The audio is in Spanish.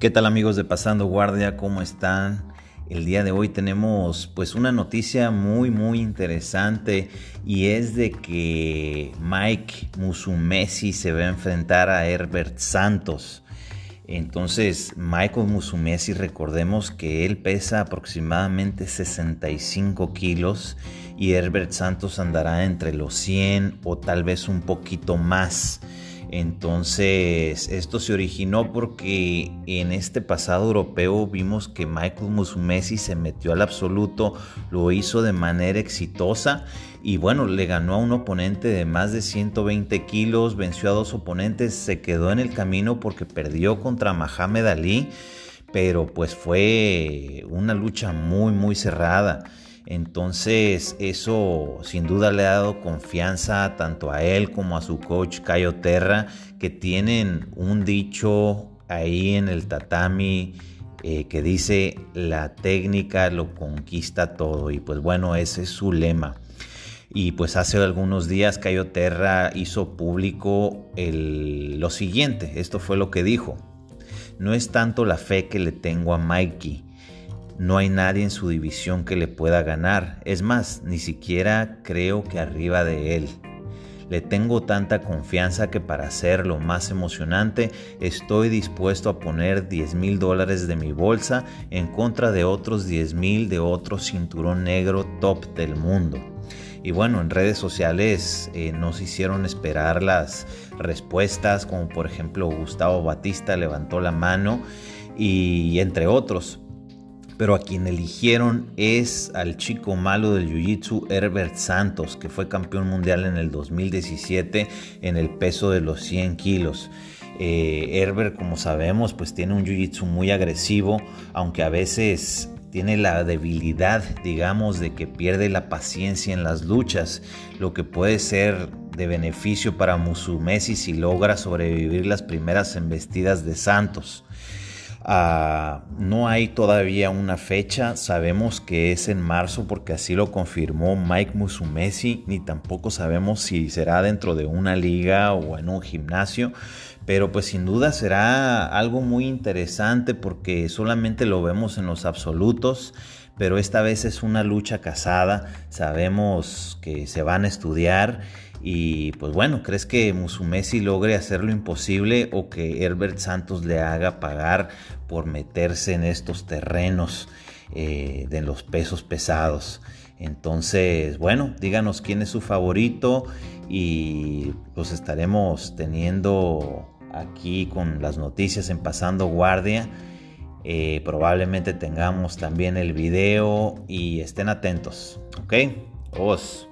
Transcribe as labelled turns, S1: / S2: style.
S1: ¿Qué tal amigos de Pasando Guardia? ¿Cómo están? El día de hoy tenemos pues una noticia muy muy interesante y es de que Mike Musumesi se va a enfrentar a Herbert Santos. Entonces, Michael Musumesi, recordemos que él pesa aproximadamente 65 kilos y Herbert Santos andará entre los 100 o tal vez un poquito más. Entonces, esto se originó porque en este pasado europeo vimos que Michael Musumesi se metió al absoluto, lo hizo de manera exitosa y bueno, le ganó a un oponente de más de 120 kilos, venció a dos oponentes, se quedó en el camino porque perdió contra Mohamed Ali, pero pues fue una lucha muy, muy cerrada. Entonces eso sin duda le ha dado confianza tanto a él como a su coach Cayo Terra, que tienen un dicho ahí en el tatami eh, que dice la técnica lo conquista todo y pues bueno ese es su lema. Y pues hace algunos días Cayo Terra hizo público lo siguiente, esto fue lo que dijo. No es tanto la fe que le tengo a Mikey, no hay nadie en su división que le pueda ganar. Es más, ni siquiera creo que arriba de él. Le tengo tanta confianza que para hacerlo más emocionante estoy dispuesto a poner 10 mil dólares de mi bolsa en contra de otros 10 mil de otro cinturón negro top del mundo. Y bueno, en redes sociales eh, nos hicieron esperar las respuestas, como por ejemplo Gustavo Batista levantó la mano y entre otros pero a quien eligieron es al chico malo del Jiu-Jitsu Herbert Santos, que fue campeón mundial en el 2017 en el peso de los 100 kilos. Eh, Herbert, como sabemos, pues tiene un Jiu-Jitsu muy agresivo, aunque a veces tiene la debilidad, digamos, de que pierde la paciencia en las luchas, lo que puede ser de beneficio para Musumesi si logra sobrevivir las primeras embestidas de Santos. Ah, no hay todavía una fecha, sabemos que es en marzo porque así lo confirmó Mike Musumesi, ni tampoco sabemos si será dentro de una liga o en un gimnasio, pero pues sin duda será algo muy interesante porque solamente lo vemos en los absolutos, pero esta vez es una lucha casada, sabemos que se van a estudiar y pues bueno, ¿crees que Musumesi logre hacer lo imposible o que Herbert Santos le haga pagar por meterse en estos terrenos eh, de los pesos pesados? Entonces, bueno, díganos quién es su favorito y los estaremos teniendo aquí con las noticias en Pasando Guardia. Eh, probablemente tengamos también el video y estén atentos, ¿ok? Os.